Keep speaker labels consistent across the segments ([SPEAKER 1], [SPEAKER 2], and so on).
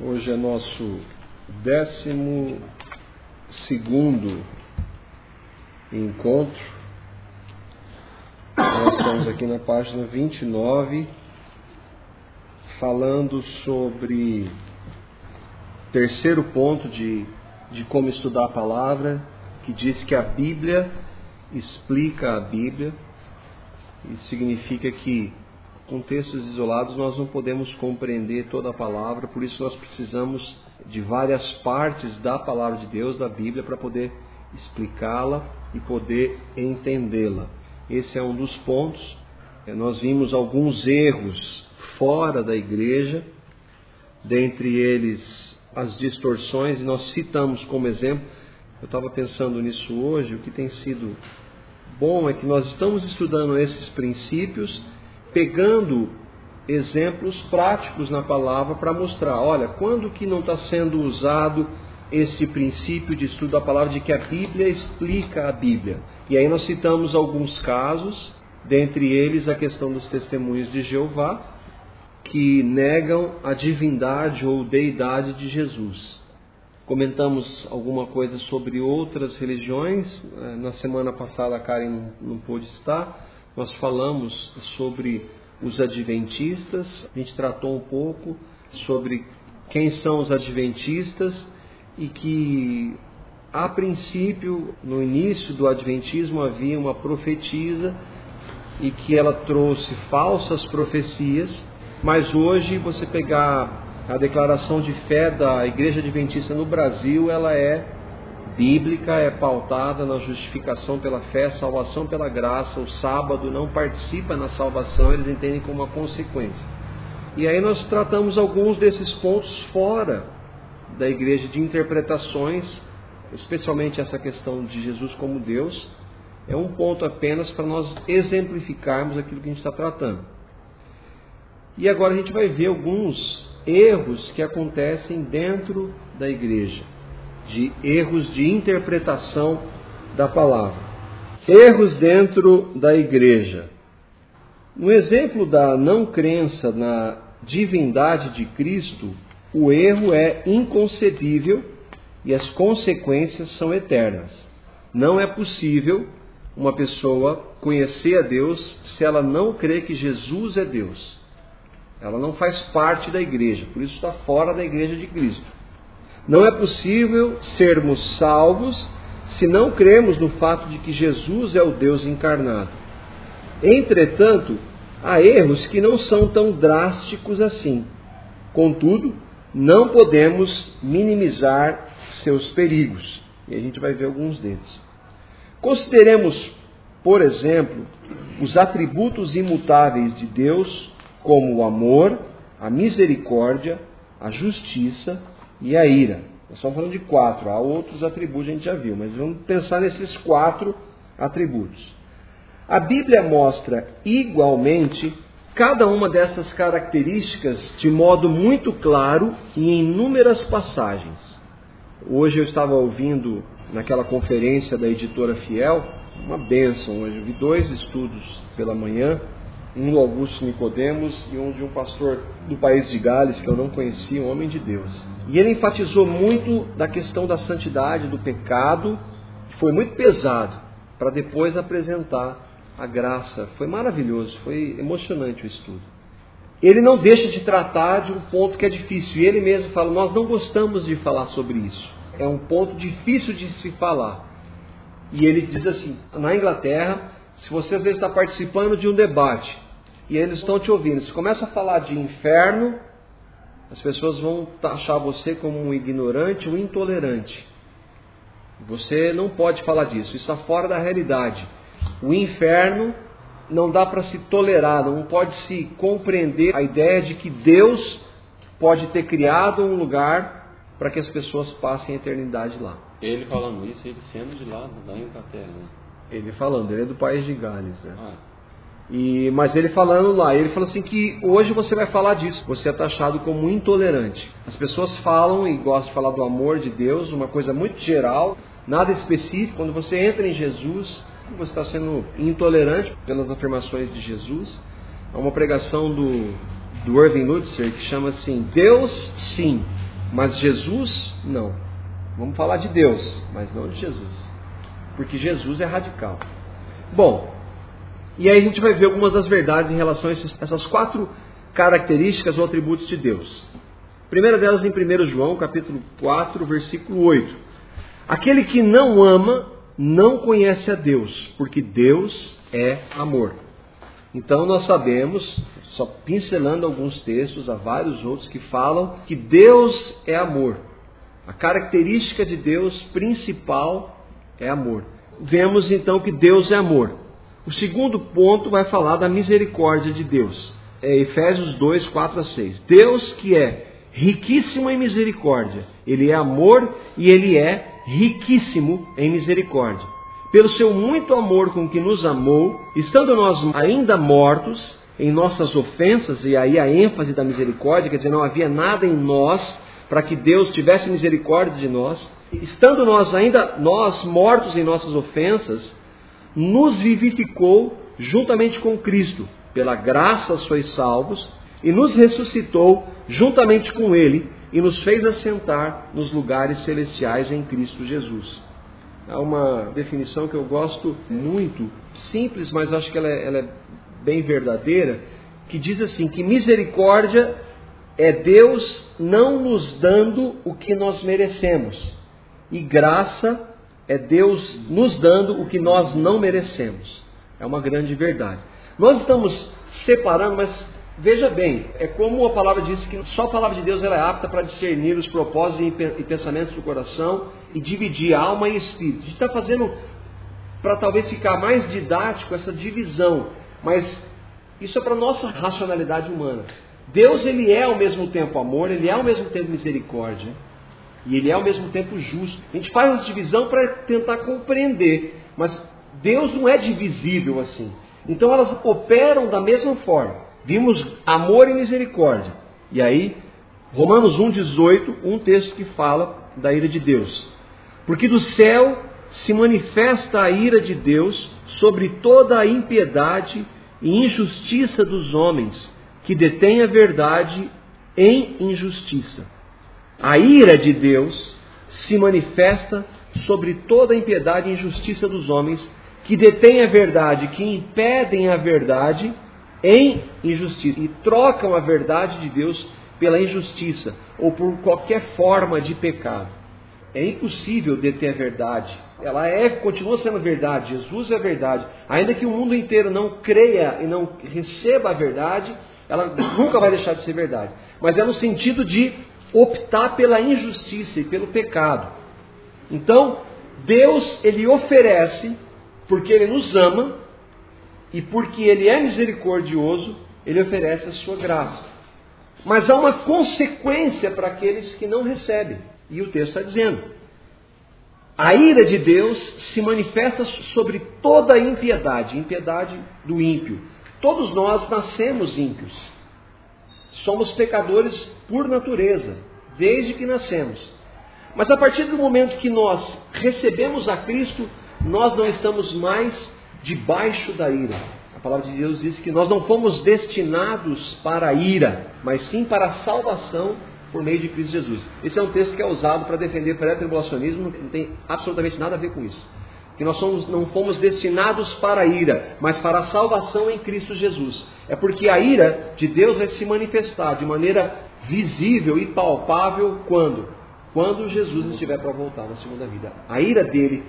[SPEAKER 1] Hoje é nosso décimo segundo encontro. Nós estamos aqui na página 29, falando sobre terceiro ponto de, de como estudar a palavra, que diz que a Bíblia explica a Bíblia. Isso significa que com textos isolados nós não podemos compreender toda a palavra, por isso nós precisamos de várias partes da palavra de Deus, da Bíblia, para poder explicá-la e poder entendê-la. Esse é um dos pontos. É, nós vimos alguns erros fora da igreja, dentre eles as distorções, e nós citamos como exemplo. Eu estava pensando nisso hoje, o que tem sido bom é que nós estamos estudando esses princípios pegando exemplos práticos na palavra para mostrar, olha, quando que não está sendo usado esse princípio de estudo da palavra de que a Bíblia explica a Bíblia. E aí nós citamos alguns casos, dentre eles a questão dos testemunhos de Jeová, que negam a divindade ou deidade de Jesus. Comentamos alguma coisa sobre outras religiões. Eh, na semana passada a Karen não pôde estar nós falamos sobre os adventistas, a gente tratou um pouco sobre quem são os adventistas e que a princípio, no início do adventismo havia uma profetisa e que ela trouxe falsas profecias, mas hoje você pegar a declaração de fé da Igreja Adventista no Brasil, ela é bíblica é pautada na justificação pela fé, salvação pela graça. O sábado não participa na salvação, eles entendem como uma consequência. E aí nós tratamos alguns desses pontos fora da igreja de interpretações, especialmente essa questão de Jesus como Deus. É um ponto apenas para nós exemplificarmos aquilo que a gente está tratando. E agora a gente vai ver alguns erros que acontecem dentro da igreja de erros de interpretação da palavra. Erros dentro da igreja. No exemplo da não crença na divindade de Cristo, o erro é inconcebível e as consequências são eternas. Não é possível uma pessoa conhecer a Deus se ela não crê que Jesus é Deus. Ela não faz parte da igreja, por isso está fora da igreja de Cristo. Não é possível sermos salvos se não cremos no fato de que Jesus é o Deus encarnado. Entretanto, há erros que não são tão drásticos assim. Contudo, não podemos minimizar seus perigos. E a gente vai ver alguns deles. Consideremos, por exemplo, os atributos imutáveis de Deus, como o amor, a misericórdia, a justiça, e a ira. Nós estamos falando de quatro, há outros atributos a gente já viu, mas vamos pensar nesses quatro atributos. A Bíblia mostra igualmente cada uma dessas características de modo muito claro e em inúmeras passagens. Hoje eu estava ouvindo naquela conferência da editora Fiel, uma bênção hoje. Eu vi dois estudos pela manhã um do Augusto Nicodemos e um de um pastor do país de Gales que eu não conhecia, um homem de Deus. E ele enfatizou muito da questão da santidade, do pecado, que foi muito pesado, para depois apresentar a graça. Foi maravilhoso, foi emocionante o estudo. Ele não deixa de tratar de um ponto que é difícil, e ele mesmo fala: Nós não gostamos de falar sobre isso. É um ponto difícil de se falar. E ele diz assim: na Inglaterra, se você às vezes está participando de um debate e eles estão te ouvindo. Se começa a falar de inferno, as pessoas vão taxar você como um ignorante, um intolerante. Você não pode falar disso, isso está fora da realidade. O inferno não dá para se tolerar, não pode se compreender a ideia de que Deus pode ter criado um lugar para que as pessoas passem a eternidade lá.
[SPEAKER 2] Ele falando isso, ele sendo de lá, da Inglaterra. Né?
[SPEAKER 1] Ele falando, ele é do país de Gales. Né? Ah. E, mas ele falando lá, ele falou assim que hoje você vai falar disso, você é taxado como intolerante. As pessoas falam e gostam de falar do amor de Deus, uma coisa muito geral, nada específico. Quando você entra em Jesus, você está sendo intolerante pelas afirmações de Jesus. Há uma pregação do, do Irving Lutzer que chama assim: Deus sim, Mas Jesus, não. Vamos falar de Deus, mas não de Jesus. Porque Jesus é radical. Bom, e aí a gente vai ver algumas das verdades em relação a essas quatro características ou atributos de Deus. A primeira delas em 1 João, capítulo 4, versículo 8. Aquele que não ama não conhece a Deus, porque Deus é amor. Então nós sabemos, só pincelando alguns textos, há vários outros que falam que Deus é amor. A característica de Deus principal é amor. Vemos então que Deus é amor. O segundo ponto vai falar da misericórdia de Deus. É Efésios 2, 4 a 6. Deus que é riquíssimo em misericórdia, Ele é amor e Ele é riquíssimo em misericórdia. Pelo seu muito amor com que nos amou, estando nós ainda mortos em nossas ofensas, e aí a ênfase da misericórdia, quer dizer, não havia nada em nós para que Deus tivesse misericórdia de nós, estando nós ainda nós mortos em nossas ofensas, nos vivificou juntamente com Cristo. Pela graça sois salvos, e nos ressuscitou juntamente com Ele e nos fez assentar nos lugares celestiais em Cristo Jesus. Há uma definição que eu gosto muito, simples, mas acho que ela é, ela é bem verdadeira, que diz assim: que misericórdia é Deus não nos dando o que nós merecemos, e graça é Deus nos dando o que nós não merecemos. É uma grande verdade. Nós estamos separando, mas Veja bem, é como a palavra diz que só a palavra de Deus é apta para discernir os propósitos e pensamentos do coração e dividir alma e espírito. A gente está fazendo para talvez ficar mais didático essa divisão, mas isso é para nossa racionalidade humana. Deus ele é ao mesmo tempo amor, ele é ao mesmo tempo misericórdia e ele é ao mesmo tempo justo. A gente faz essa divisão para tentar compreender, mas Deus não é divisível assim. Então elas operam da mesma forma. Vimos amor e misericórdia. E aí, Romanos 1,18, um texto que fala da ira de Deus. Porque do céu se manifesta a ira de Deus sobre toda a impiedade e injustiça dos homens, que detêm a verdade em injustiça. A ira de Deus se manifesta sobre toda a impiedade e injustiça dos homens, que detêm a verdade, que impedem a verdade em injustiça e trocam a verdade de Deus pela injustiça ou por qualquer forma de pecado. É impossível deter a verdade. Ela é, continua sendo verdade. Jesus é verdade. Ainda que o mundo inteiro não creia e não receba a verdade, ela nunca vai deixar de ser verdade. Mas é no sentido de optar pela injustiça e pelo pecado. Então, Deus ele oferece porque ele nos ama e porque ele é misericordioso, ele oferece a sua graça. Mas há uma consequência para aqueles que não recebem. E o texto está dizendo: a ira de Deus se manifesta sobre toda a impiedade, impiedade do ímpio. Todos nós nascemos ímpios. Somos pecadores por natureza, desde que nascemos. Mas a partir do momento que nós recebemos a Cristo, nós não estamos mais debaixo da ira. A palavra de Deus diz que nós não fomos destinados para a ira, mas sim para a salvação por meio de Cristo Jesus. Esse é um texto que é usado para defender pré-tribulacionismo, não tem absolutamente nada a ver com isso. Que nós somos, não fomos destinados para a ira, mas para a salvação em Cristo Jesus. É porque a ira de Deus vai se manifestar de maneira visível e palpável quando? Quando Jesus estiver para voltar na segunda vida. A ira dele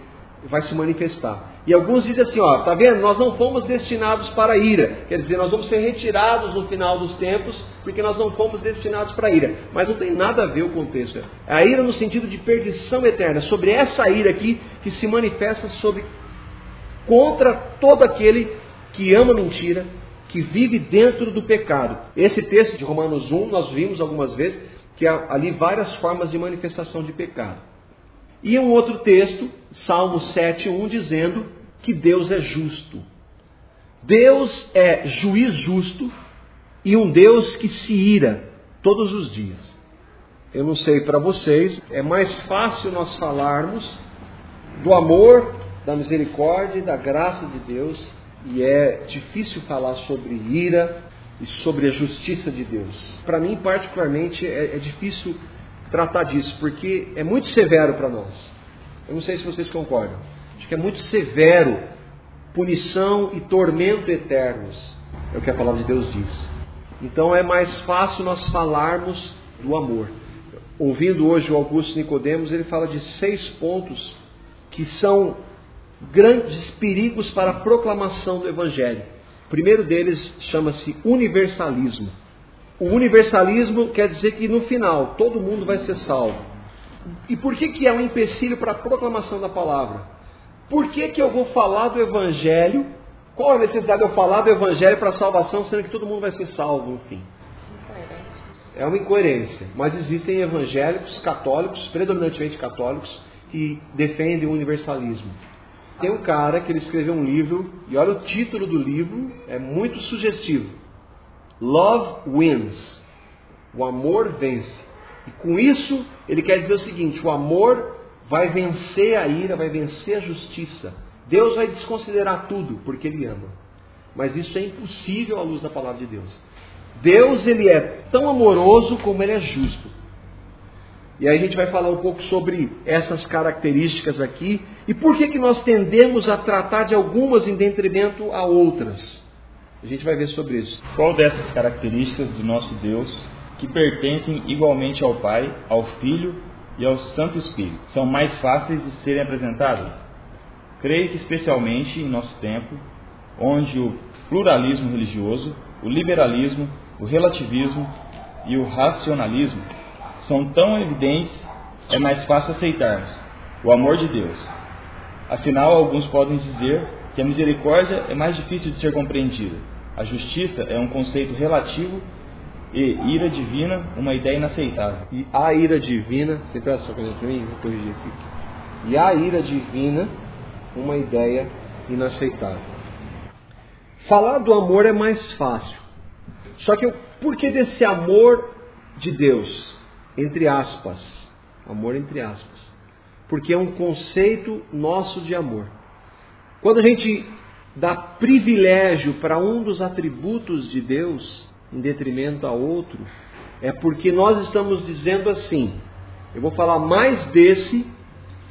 [SPEAKER 1] vai se manifestar. E alguns dizem assim, ó, tá vendo? Nós não fomos destinados para a ira. Quer dizer, nós vamos ser retirados no final dos tempos, porque nós não fomos destinados para a ira. Mas não tem nada a ver o contexto. É a ira no sentido de perdição eterna. Sobre essa ira aqui que se manifesta sobre contra todo aquele que ama mentira, que vive dentro do pecado. Esse texto de Romanos 1 nós vimos algumas vezes que há ali várias formas de manifestação de pecado. E um outro texto, Salmo 7:1 dizendo que Deus é justo. Deus é juiz justo e um Deus que se ira todos os dias. Eu não sei para vocês, é mais fácil nós falarmos do amor, da misericórdia e da graça de Deus, e é difícil falar sobre ira e sobre a justiça de Deus. Para mim, particularmente, é, é difícil tratar disso, porque é muito severo para nós. Eu não sei se vocês concordam. Acho que é muito severo punição e tormento eternos. É o que a palavra de Deus diz. Então é mais fácil nós falarmos do amor. Ouvindo hoje o Augusto Nicodemos, ele fala de seis pontos que são grandes perigos para a proclamação do Evangelho. O primeiro deles chama-se universalismo. O universalismo quer dizer que no final todo mundo vai ser salvo. E por que, que é um empecilho para a proclamação da palavra? Por que, que eu vou falar do Evangelho? Qual a necessidade de eu falar do Evangelho para a salvação, sendo que todo mundo vai ser salvo no fim? É uma incoerência. Mas existem evangélicos católicos, predominantemente católicos, que defendem o universalismo. Tem um cara que ele escreveu um livro, e olha o título do livro, é muito sugestivo. Love wins. O amor vence. E com isso, ele quer dizer o seguinte: o amor vai vencer a ira, vai vencer a justiça. Deus vai desconsiderar tudo porque ele ama. Mas isso é impossível à luz da palavra de Deus. Deus ele é tão amoroso como ele é justo. E aí a gente vai falar um pouco sobre essas características aqui e por que, que nós tendemos a tratar de algumas em detrimento a outras. A gente vai ver sobre isso.
[SPEAKER 3] Qual dessas características do nosso Deus que pertencem igualmente ao Pai, ao Filho e ao Santo Espírito são mais fáceis de serem apresentadas? Creio que especialmente em nosso tempo, onde o pluralismo religioso, o liberalismo, o relativismo e o racionalismo são tão evidentes, é mais fácil aceitarmos o amor de Deus. Afinal, alguns podem dizer que a misericórdia é mais difícil de ser compreendida. A justiça é um conceito relativo e ira divina uma ideia inaceitável.
[SPEAKER 1] E a ira divina, você presta coisa para mim? Vou corrigir aqui. E a ira divina, uma ideia inaceitável. Falar do amor é mais fácil. Só que por que desse amor de Deus? Entre aspas. Amor entre aspas. Porque é um conceito nosso de amor. Quando a gente dá privilégio para um dos atributos de Deus em detrimento a outro, é porque nós estamos dizendo assim: eu vou falar mais desse,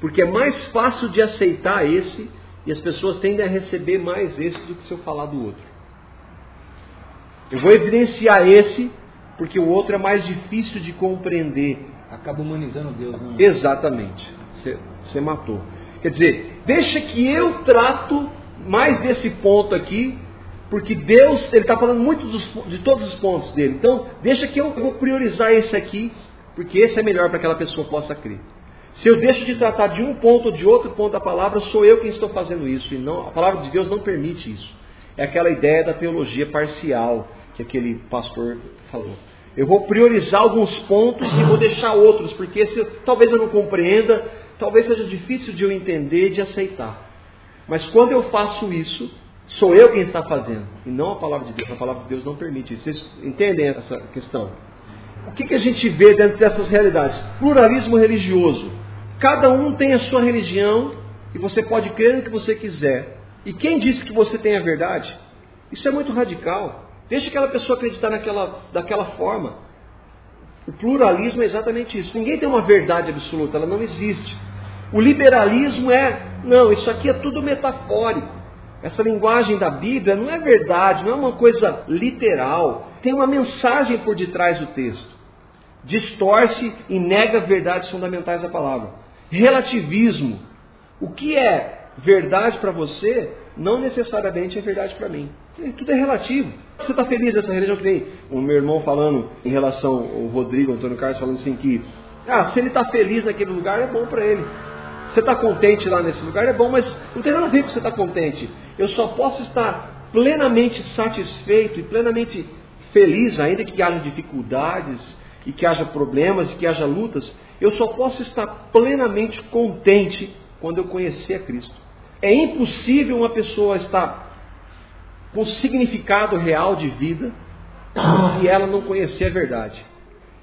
[SPEAKER 1] porque é mais fácil de aceitar esse, e as pessoas tendem a receber mais esse do que se eu falar do outro. Eu vou evidenciar esse, porque o outro é mais difícil de compreender.
[SPEAKER 4] Acaba humanizando Deus, não?
[SPEAKER 1] Exatamente. Você matou. Quer dizer, deixa que eu trato mais desse ponto aqui, porque Deus, ele está falando muito dos, de todos os pontos dele. Então, deixa que eu vou priorizar esse aqui, porque esse é melhor para que aquela pessoa possa crer. Se eu deixo de tratar de um ponto ou de outro ponto da palavra, sou eu quem estou fazendo isso. E não, a palavra de Deus não permite isso. É aquela ideia da teologia parcial que aquele pastor falou. Eu vou priorizar alguns pontos e vou deixar outros, porque se, talvez eu não compreenda, talvez seja difícil de eu entender e de aceitar. Mas quando eu faço isso, sou eu quem está fazendo, e não a palavra de Deus. A palavra de Deus não permite isso. Vocês entendem essa questão? O que, que a gente vê dentro dessas realidades? Pluralismo religioso. Cada um tem a sua religião e você pode crer no que você quiser. E quem disse que você tem a verdade? Isso é muito radical. Deixa aquela pessoa acreditar naquela, daquela forma. O pluralismo é exatamente isso. Ninguém tem uma verdade absoluta, ela não existe. O liberalismo é, não, isso aqui é tudo metafórico. Essa linguagem da Bíblia não é verdade, não é uma coisa literal. Tem uma mensagem por detrás do texto. Distorce e nega verdades fundamentais da palavra. Relativismo. O que é verdade para você não necessariamente é verdade para mim. Tudo é relativo. Você está feliz nessa religião que nem o meu irmão falando em relação ao Rodrigo, Antônio Carlos, falando assim que ah, se ele está feliz naquele lugar é bom para ele. Você está contente lá nesse lugar é bom, mas não tem nada a ver com você estar tá contente. Eu só posso estar plenamente satisfeito e plenamente feliz, ainda que haja dificuldades e que haja problemas e que haja lutas. Eu só posso estar plenamente contente quando eu conhecer a Cristo. É impossível uma pessoa estar com significado real de vida se ela não conhecer a verdade.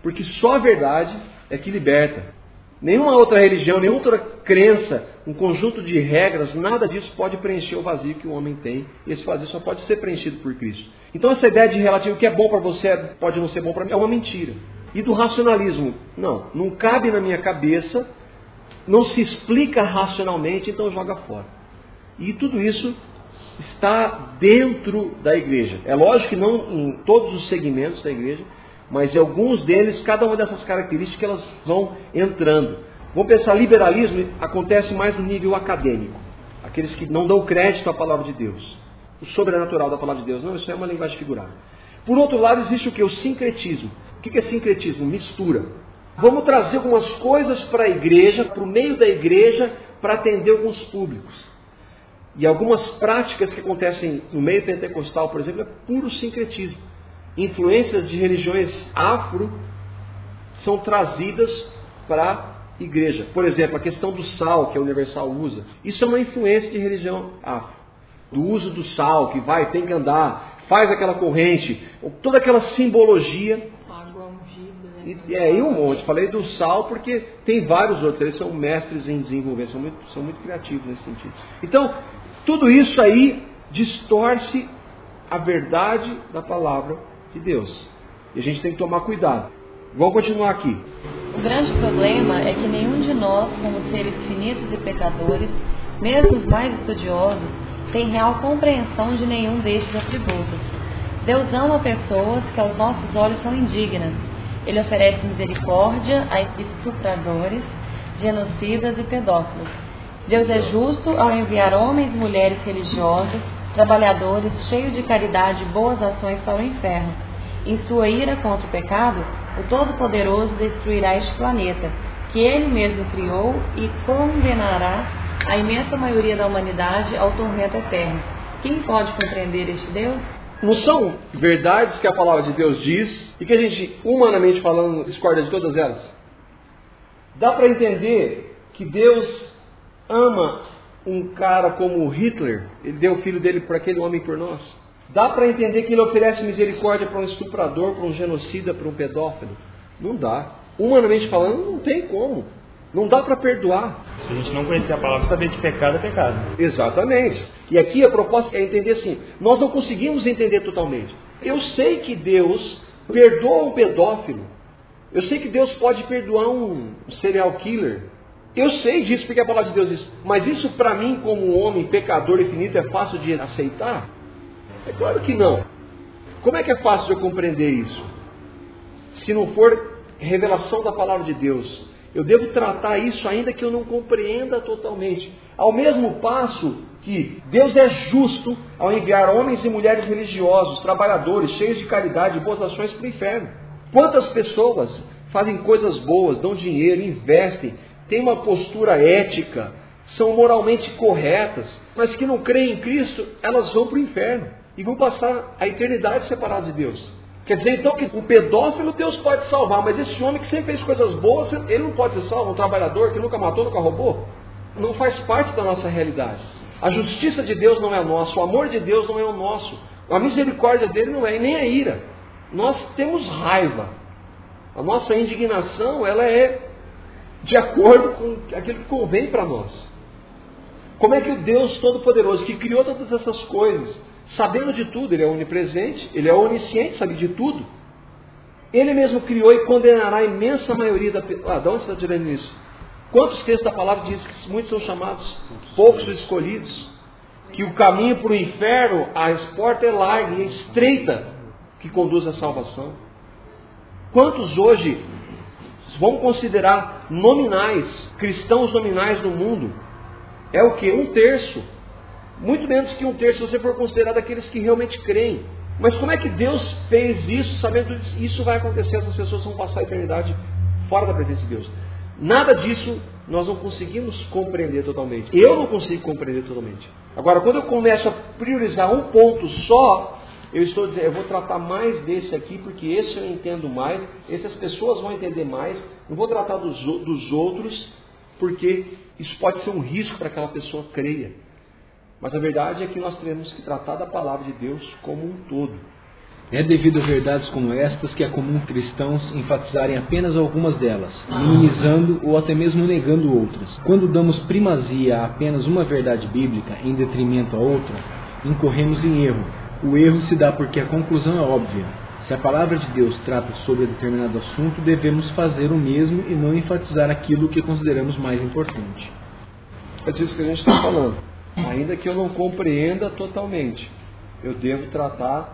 [SPEAKER 1] Porque só a verdade é que liberta. Nenhuma outra religião, nenhuma outra crença, um conjunto de regras, nada disso pode preencher o vazio que o homem tem. E esse vazio só pode ser preenchido por Cristo. Então essa ideia de relativo que é bom para você pode não ser bom para mim é uma mentira. e do racionalismo. Não, não cabe na minha cabeça, não se explica racionalmente, então joga fora. E tudo isso está dentro da igreja. É lógico que não em todos os segmentos da igreja, mas em alguns deles, cada uma dessas características elas vão entrando. Vamos pensar, liberalismo acontece mais no nível acadêmico. Aqueles que não dão crédito à palavra de Deus. O sobrenatural da palavra de Deus. Não, isso é uma linguagem figurada. Por outro lado, existe o que? O sincretismo. O que é sincretismo? Mistura. Vamos trazer algumas coisas para a igreja, para o meio da igreja, para atender alguns públicos. E algumas práticas que acontecem no meio pentecostal, por exemplo, é puro sincretismo. Influências de religiões afro são trazidas para a igreja. Por exemplo, a questão do sal, que a Universal usa. Isso é uma influência de religião afro. Do uso do sal, que vai, tem que andar, faz aquela corrente, toda aquela simbologia.
[SPEAKER 5] Água ungida. Né?
[SPEAKER 1] E, é, e um monte. Falei do sal porque tem vários outros. Eles são mestres em desenvolver, são muito, são muito criativos nesse sentido. Então, tudo isso aí distorce a verdade da palavra de Deus. E a gente tem que tomar cuidado. Vamos continuar aqui.
[SPEAKER 5] O grande problema é que nenhum de nós, como seres finitos e pecadores, mesmo os mais estudiosos, tem real compreensão de nenhum destes atributos. Deus ama pessoas que aos nossos olhos são indignas. Ele oferece misericórdia a estupradores, genocidas e pedófilos. Deus é justo ao enviar homens e mulheres religiosos, trabalhadores, cheios de caridade e boas ações para o inferno. Em sua ira contra o pecado, o Todo-Poderoso destruirá este planeta, que ele mesmo criou, e condenará a imensa maioria da humanidade ao tormento eterno. Quem pode compreender este Deus?
[SPEAKER 1] Não são verdades que a palavra de Deus diz e que a gente, humanamente falando, discorda de todas elas? Dá para entender que Deus ama um cara como Hitler, ele deu o filho dele para aquele homem por nós. Dá para entender que ele oferece misericórdia para um estuprador, para um genocida, para um pedófilo? Não dá. Humanamente falando, não tem como. Não dá para perdoar.
[SPEAKER 3] Se a gente não conhecer a palavra, saber que pecado é pecado.
[SPEAKER 1] Exatamente. E aqui a proposta é entender assim: nós não conseguimos entender totalmente. Eu sei que Deus perdoa um pedófilo. Eu sei que Deus pode perdoar um serial killer. Eu sei disso porque a palavra de Deus diz. Mas isso para mim, como um homem pecador infinito, é fácil de aceitar? É claro que não. Como é que é fácil de eu compreender isso? Se não for revelação da palavra de Deus, eu devo tratar isso ainda que eu não compreenda totalmente. Ao mesmo passo que Deus é justo ao enviar homens e mulheres religiosos, trabalhadores, cheios de caridade e boas ações para o inferno. Quantas pessoas fazem coisas boas, dão dinheiro, investem, têm uma postura ética, são moralmente corretas, mas que não creem em Cristo, elas vão para o inferno e vão passar a eternidade separadas de Deus. Quer dizer então que o pedófilo Deus pode salvar, mas esse homem que sempre fez coisas boas, ele não pode ser salvo, um trabalhador que nunca matou, nunca roubou, não faz parte da nossa realidade. A justiça de Deus não é nossa, o amor de Deus não é o nosso, a misericórdia dele não é, e nem a ira. Nós temos raiva. A nossa indignação, ela é de acordo com aquilo que convém para nós. Como é que o Deus Todo-Poderoso, que criou todas essas coisas, sabendo de tudo, ele é onipresente, ele é onisciente, sabe de tudo. Ele mesmo criou e condenará a imensa maioria da Ah, de onde está tirando isso? Quantos textos da palavra diz que muitos são chamados, poucos são escolhidos? Que o caminho para o inferno, a porta é larga e é estreita que conduz à salvação. Quantos hoje vão considerar nominais, cristãos nominais no mundo? É o que? Um terço. Muito menos que um terço, se você for considerar daqueles que realmente creem. Mas como é que Deus fez isso, sabendo que isso vai acontecer, essas pessoas vão passar a eternidade fora da presença de Deus? Nada disso nós não conseguimos compreender totalmente. Eu não consigo compreender totalmente. Agora, quando eu começo a priorizar um ponto só, eu estou dizendo, eu vou tratar mais desse aqui, porque esse eu entendo mais, essas pessoas vão entender mais, não vou tratar dos, dos outros, porque isso pode ser um risco para que aquela pessoa creia. Mas a verdade é que nós temos que tratar da palavra de Deus como um todo.
[SPEAKER 4] É devido a verdades como estas que é comum cristãos enfatizarem apenas algumas delas, minimizando ou até mesmo negando outras. Quando damos primazia a apenas uma verdade bíblica em detrimento a outra, incorremos em erro. O erro se dá porque a conclusão é óbvia. Se a palavra de Deus trata sobre determinado assunto, devemos fazer o mesmo e não enfatizar aquilo que consideramos mais importante.
[SPEAKER 1] É disso que a gente está falando. Ainda que eu não compreenda totalmente, eu devo tratar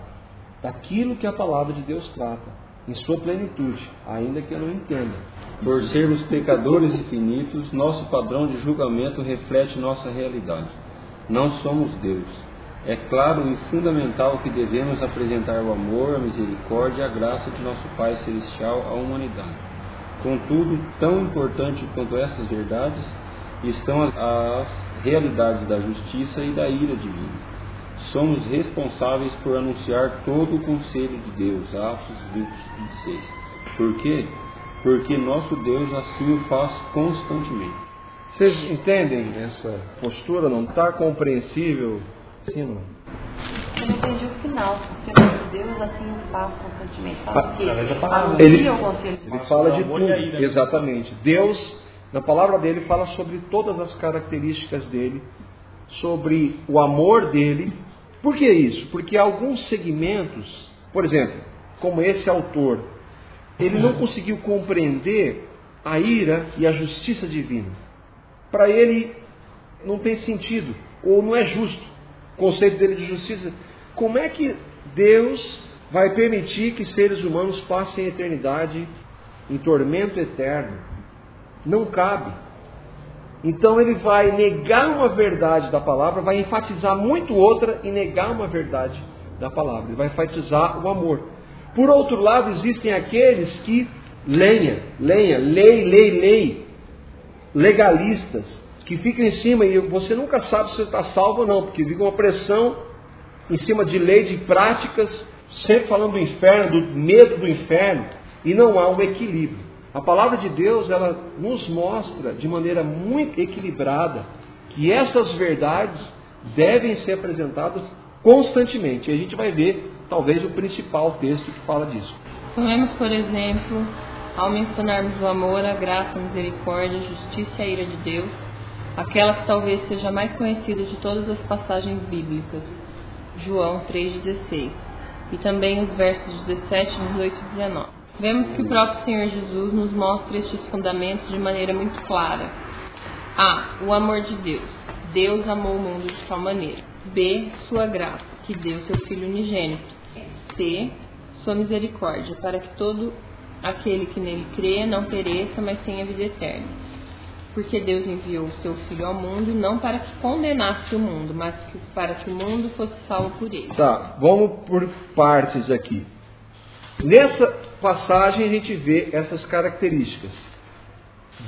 [SPEAKER 1] daquilo que a palavra de Deus trata, em sua plenitude, ainda que eu não entenda.
[SPEAKER 2] Por sermos pecadores infinitos, nosso padrão de julgamento reflete nossa realidade. Não somos Deus. É claro e fundamental que devemos apresentar o amor, a misericórdia e a graça de nosso Pai Celestial à humanidade. Contudo, tão importante quanto essas verdades estão as realidades da justiça e da ira divina. Somos responsáveis por anunciar todo o conselho de Deus, Atos 20, 26. Por quê? Porque nosso Deus assim o faz constantemente.
[SPEAKER 1] Vocês entendem essa postura? Não está compreensível?
[SPEAKER 5] Eu não entendi o final. Deus assim faz constantemente. Fala?
[SPEAKER 1] Ele, ele fala de tudo. Exatamente. Deus, na palavra dele, fala sobre todas as características dele, sobre o amor dele. Por que isso? Porque alguns segmentos, por exemplo, como esse autor, ele não conseguiu compreender a ira e a justiça divina. Para ele não tem sentido, ou não é justo conceito dele de justiça. Como é que Deus vai permitir que seres humanos passem a eternidade em tormento eterno? Não cabe. Então ele vai negar uma verdade da palavra, vai enfatizar muito outra e negar uma verdade da palavra. Ele vai enfatizar o amor. Por outro lado, existem aqueles que lenha, lenha, lei, lei, lei, legalistas, que ficam em cima e você nunca sabe se está salvo ou não, porque fica uma pressão em cima de lei, de práticas, sempre falando do inferno, do medo do inferno, e não há um equilíbrio. A palavra de Deus, ela nos mostra de maneira muito equilibrada que essas verdades devem ser apresentadas constantemente. E a gente vai ver, talvez, o principal texto que fala disso.
[SPEAKER 6] Tomemos, por exemplo, ao mencionarmos o amor, a graça, a misericórdia, a justiça e a ira de Deus, aquela que talvez seja mais conhecida de todas as passagens bíblicas, João 3,16, e também os versos 17, 18 e 19. Vemos que o próprio Senhor Jesus nos mostra estes fundamentos de maneira muito clara. A. O amor de Deus. Deus amou o mundo de tal maneira. B. Sua graça, que deu seu Filho unigênito. C. Sua misericórdia, para que todo aquele que nele crê não pereça, mas tenha vida eterna. Porque Deus enviou o seu Filho ao mundo não para que condenasse o mundo, mas para que o mundo fosse salvo por ele.
[SPEAKER 1] Tá, vamos por partes aqui. Nessa passagem a gente vê essas características.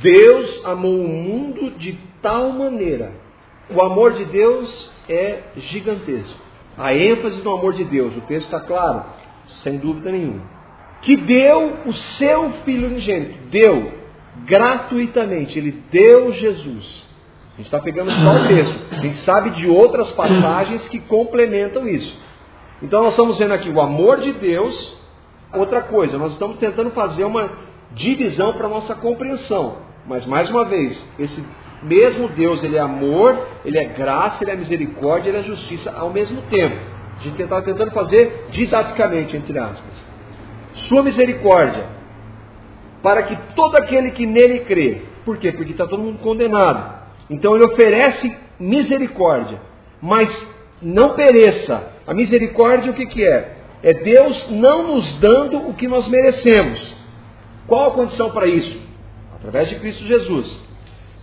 [SPEAKER 1] Deus amou o mundo de tal maneira. O amor de Deus é gigantesco. A ênfase do amor de Deus, o texto está claro, sem dúvida nenhuma. Que deu o seu Filho unigênito, deu gratuitamente, ele deu Jesus. A gente está pegando só o texto. A gente sabe de outras passagens que complementam isso. Então nós estamos vendo aqui o amor de Deus, outra coisa, nós estamos tentando fazer uma divisão para nossa compreensão. Mas mais uma vez, esse mesmo Deus, ele é amor, ele é graça, ele é misericórdia, ele é justiça ao mesmo tempo. A gente está tentando fazer didaticamente, entre aspas. Sua misericórdia, para que todo aquele que nele crê. Por quê? Porque está todo mundo condenado. Então ele oferece misericórdia, mas não pereça. A misericórdia o que, que é? É Deus não nos dando o que nós merecemos. Qual a condição para isso? Através de Cristo Jesus.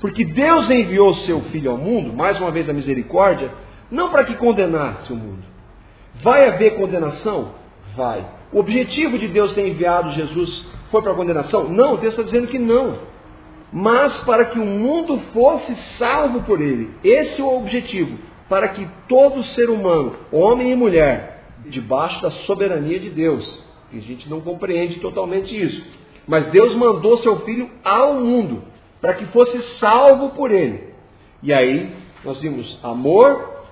[SPEAKER 1] Porque Deus enviou seu Filho ao mundo, mais uma vez a misericórdia, não para que condenasse o mundo. Vai haver condenação? Vai. O objetivo de Deus ter enviado Jesus foi para a condenação? Não, Deus está dizendo que não. Mas para que o mundo fosse salvo por ele. Esse é o objetivo. Para que todo ser humano, homem e mulher, debaixo da soberania de Deus, a gente não compreende totalmente isso. Mas Deus mandou seu filho ao mundo para que fosse salvo por ele. E aí nós vimos amor,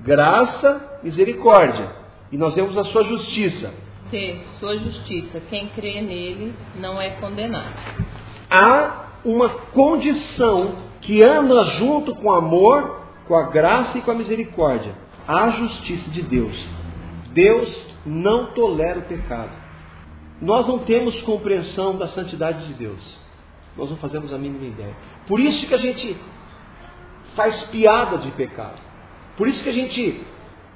[SPEAKER 1] graça, misericórdia. E nós vemos a sua justiça.
[SPEAKER 6] C. Sua justiça. Quem crê nele não é condenado.
[SPEAKER 1] Há uma condição que anda junto com o amor, com a graça e com a misericórdia. A justiça de Deus. Deus não tolera o pecado. nós não temos compreensão da santidade de Deus. Nós não fazemos a mínima ideia. Por isso que a gente faz piada de pecado. Por isso que a gente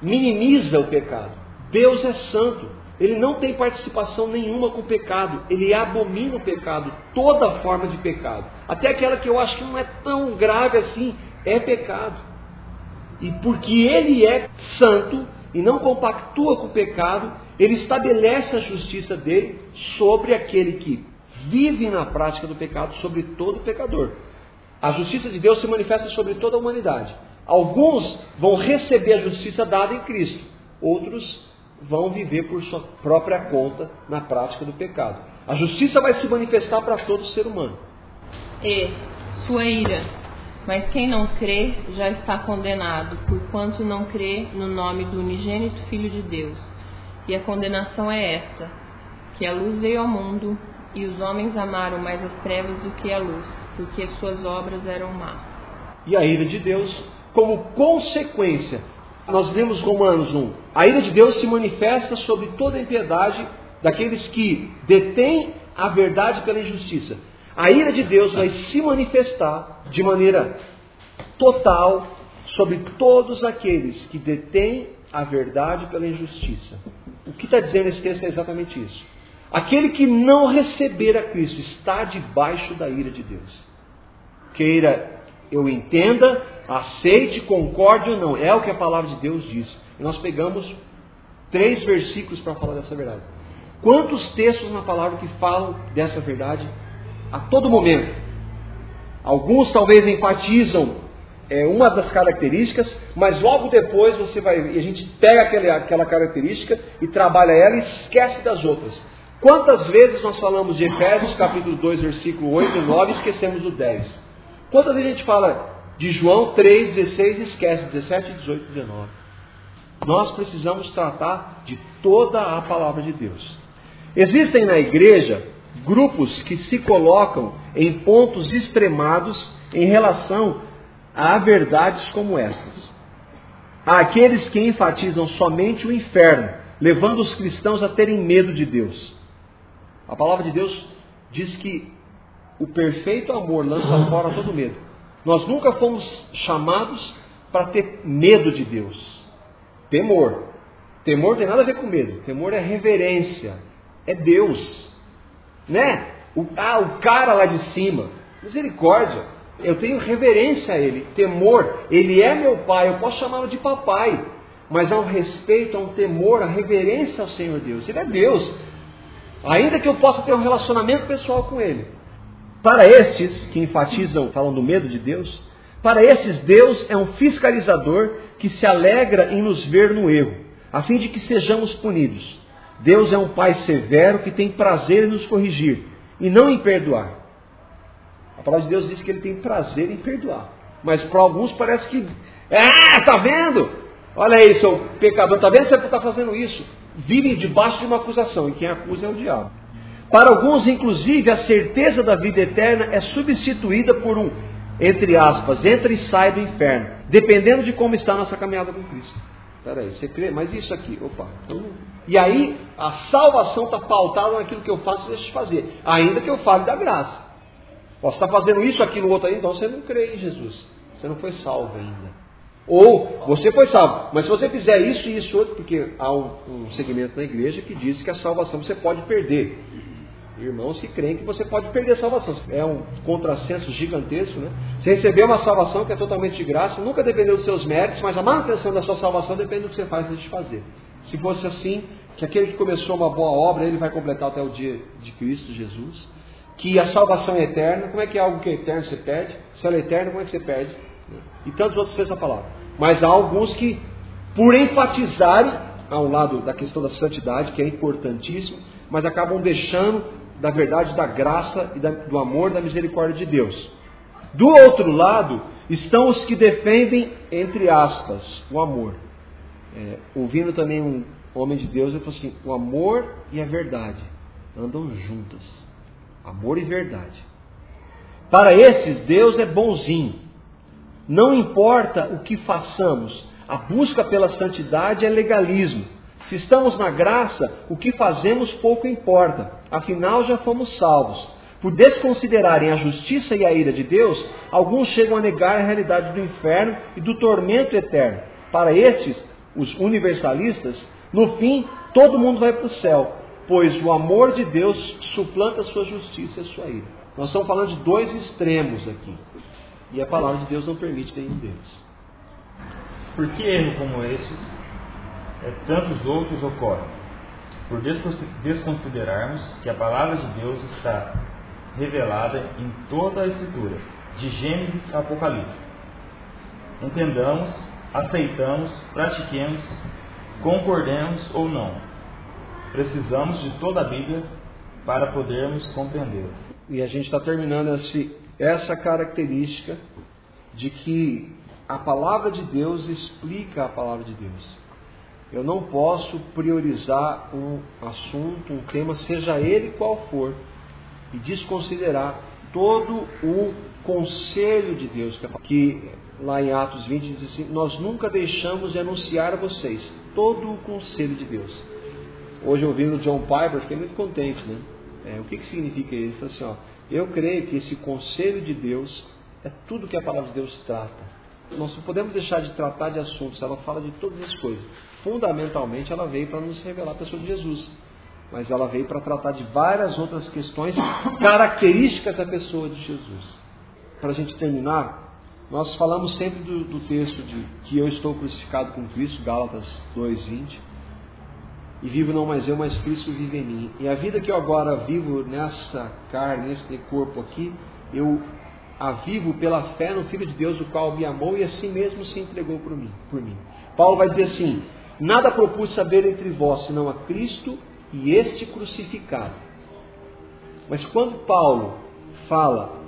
[SPEAKER 1] minimiza o pecado. Deus é santo. Ele não tem participação nenhuma com o pecado. Ele abomina o pecado, toda forma de pecado. Até aquela que eu acho que não é tão grave assim, é pecado. E porque ele é santo e não compactua com o pecado, ele estabelece a justiça dele sobre aquele que vive na prática do pecado, sobre todo pecador. A justiça de Deus se manifesta sobre toda a humanidade. Alguns vão receber a justiça dada em Cristo, outros vão viver por sua própria conta na prática do pecado. A justiça vai se manifestar para todo ser humano.
[SPEAKER 6] E sua ira. Mas quem não crê já está condenado, porquanto não crê no nome do unigênito Filho de Deus. E a condenação é esta: que a luz veio ao mundo, e os homens amaram mais as trevas do que a luz, porque suas obras eram más.
[SPEAKER 1] E a ira de Deus, como consequência nós lemos Romanos 1. A ira de Deus se manifesta sobre toda a impiedade daqueles que detêm a verdade pela injustiça. A ira de Deus vai se manifestar de maneira total sobre todos aqueles que detêm a verdade pela injustiça. O que está dizendo esse texto é exatamente isso. Aquele que não receber a Cristo está debaixo da ira de Deus. Queira eu entenda, aceite, concorde ou não. É o que a palavra de Deus diz. E nós pegamos três versículos para falar dessa verdade. Quantos textos na palavra que falam dessa verdade a todo momento? Alguns talvez enfatizam é, uma das características, mas logo depois você vai. E a gente pega aquela, aquela característica e trabalha ela e esquece das outras. Quantas vezes nós falamos de Efésios capítulo 2, versículo 8 e 9 e esquecemos o 10? Quantas vezes a gente fala de João 3, 16 e esquece 17, 18 e 19? Nós precisamos tratar de toda a palavra de Deus. Existem na igreja grupos que se colocam em pontos extremados em relação a verdades como essas. Há aqueles que enfatizam somente o inferno, levando os cristãos a terem medo de Deus. A palavra de Deus diz que o perfeito amor lança fora todo medo. Nós nunca fomos chamados para ter medo de Deus. Temor. Temor tem nada a ver com medo. Temor é reverência. É Deus. Né? O, ah, o cara lá de cima. Misericórdia. Eu tenho reverência a Ele. Temor. Ele é meu pai. Eu posso chamá-lo de papai. Mas há um respeito, há um temor, a reverência ao Senhor Deus. Ele é Deus. Ainda que eu possa ter um relacionamento pessoal com Ele. Para estes que enfatizam, falam do medo de Deus, para esses Deus é um fiscalizador que se alegra em nos ver no erro, a fim de que sejamos punidos. Deus é um Pai severo que tem prazer em nos corrigir e não em perdoar. A palavra de Deus diz que ele tem prazer em perdoar. Mas para alguns parece que, ah, tá vendo? Olha aí, seu pecador, tá vendo você está fazendo isso? Vive debaixo de uma acusação, e quem acusa é o diabo. Para alguns, inclusive, a certeza da vida eterna é substituída por um, entre aspas, entra e sai do inferno, dependendo de como está a nossa caminhada com Cristo. Peraí, você crê? Mas isso aqui, opa. Então, e aí, a salvação está pautada naquilo que eu faço e deixo de fazer, ainda que eu fale da graça. Posso estar fazendo isso, aquilo, outro aí, então você não crê em Jesus. Você não foi salvo ainda. Ou você foi salvo, mas se você fizer isso e isso outro, porque há um, um segmento na igreja que diz que a salvação você pode perder irmãos que creem que você pode perder a salvação. É um contrassenso gigantesco, né? Você recebeu uma salvação que é totalmente de graça, nunca dependeu dos seus méritos, mas a manutenção da sua salvação depende do que você faz deixa de fazer. Se fosse assim, que aquele que começou uma boa obra, ele vai completar até o dia de Cristo Jesus. Que a salvação é eterna, como é que é algo que é eterno você perde? Se ela é eterna, como é que você perde? E tantos outros fez a palavra. Mas há alguns que, por enfatizarem ao lado da questão da santidade, que é importantíssimo, mas acabam deixando da verdade da graça e da, do amor da misericórdia de Deus. Do outro lado estão os que defendem, entre aspas, o amor. É, ouvindo também um homem de Deus, ele falou assim: o amor e a verdade andam juntas. Amor e verdade. Para esses, Deus é bonzinho. Não importa o que façamos, a busca pela santidade é legalismo. Se estamos na graça, o que fazemos pouco importa, afinal já fomos salvos. Por desconsiderarem a justiça e a ira de Deus, alguns chegam a negar a realidade do inferno e do tormento eterno. Para estes, os universalistas, no fim, todo mundo vai para o céu, pois o amor de Deus suplanta a sua justiça e a sua ira. Nós estamos falando de dois extremos aqui. E a palavra de Deus não permite nenhum deles.
[SPEAKER 3] Por que erro como esse, é, tantos outros ocorrem? Por desconsiderarmos que a palavra de Deus está revelada em toda a Escritura, de Gênesis a Apocalipse. Entendamos, aceitamos, pratiquemos, concordemos ou não. Precisamos de toda a Bíblia para podermos compreendê-la.
[SPEAKER 1] E a gente está terminando esse, essa característica de que a palavra de Deus explica a palavra de Deus. Eu não posso priorizar um assunto, um tema, seja ele qual for, e desconsiderar todo o conselho de Deus, que lá em Atos 20 diz assim: Nós nunca deixamos de anunciar a vocês todo o conselho de Deus. Hoje, ouvindo John Piper, fiquei muito contente, né? É, o que, que significa isso? Ele falou assim: ó, Eu creio que esse conselho de Deus é tudo que a palavra de Deus trata. Nós não podemos deixar de tratar de assuntos, ela fala de todas as coisas. Fundamentalmente, ela veio para nos revelar a pessoa de Jesus. Mas ela veio para tratar de várias outras questões características da pessoa de Jesus. Para a gente terminar, nós falamos sempre do, do, texto de que eu estou crucificado com Cristo, Gálatas 2,20. E vivo não mais eu, mas Cristo vive em mim. E a vida que eu agora vivo nessa carne, nesse corpo aqui, eu a vivo pela fé no Filho de Deus, o qual me amou e assim mesmo se entregou por mim. Por mim. Paulo vai dizer assim: Nada propus saber entre vós, senão a Cristo e este crucificado. Mas quando Paulo fala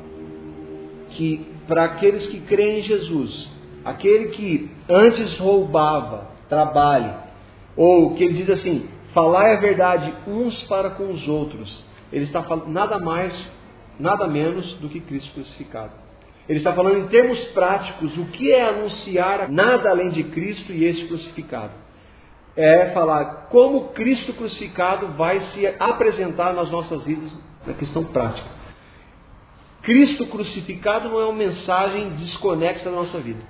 [SPEAKER 1] que para aqueles que creem em Jesus, aquele que antes roubava, trabalhe, ou que ele diz assim, falar a verdade uns para com os outros, ele está falando nada mais nada menos do que Cristo crucificado. Ele está falando em termos práticos o que é anunciar nada além de Cristo e esse crucificado. É falar como Cristo crucificado vai se apresentar nas nossas vidas na questão prática. Cristo crucificado não é uma mensagem desconexa da nossa vida.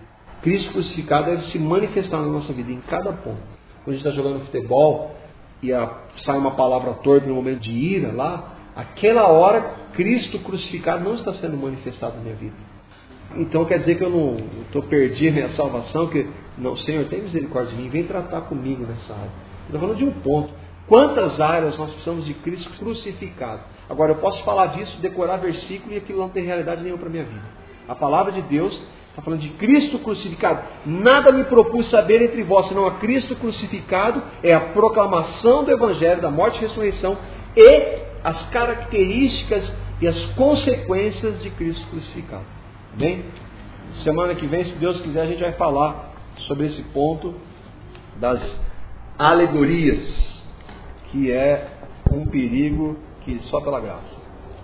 [SPEAKER 1] Cristo crucificado deve se manifestar na nossa vida em cada ponto. Quando a gente está jogando futebol e a, sai uma palavra torta no momento de ira lá, Aquela hora, Cristo crucificado não está sendo manifestado na minha vida. Então quer dizer que eu não estou perdido minha salvação, que não, Senhor, tem misericórdia de mim, vem tratar comigo nessa área. Estou falando de um ponto. Quantas áreas nós precisamos de Cristo crucificado? Agora, eu posso falar disso, decorar versículo e aquilo não tem realidade nenhuma para minha vida. A palavra de Deus está falando de Cristo crucificado. Nada me propus saber entre vós, senão a Cristo crucificado é a proclamação do Evangelho, da morte e ressurreição e as características e as consequências de Cristo crucificado. Bem, semana que vem, se Deus quiser, a gente vai falar sobre esse ponto das alegorias, que é um perigo que só pela graça.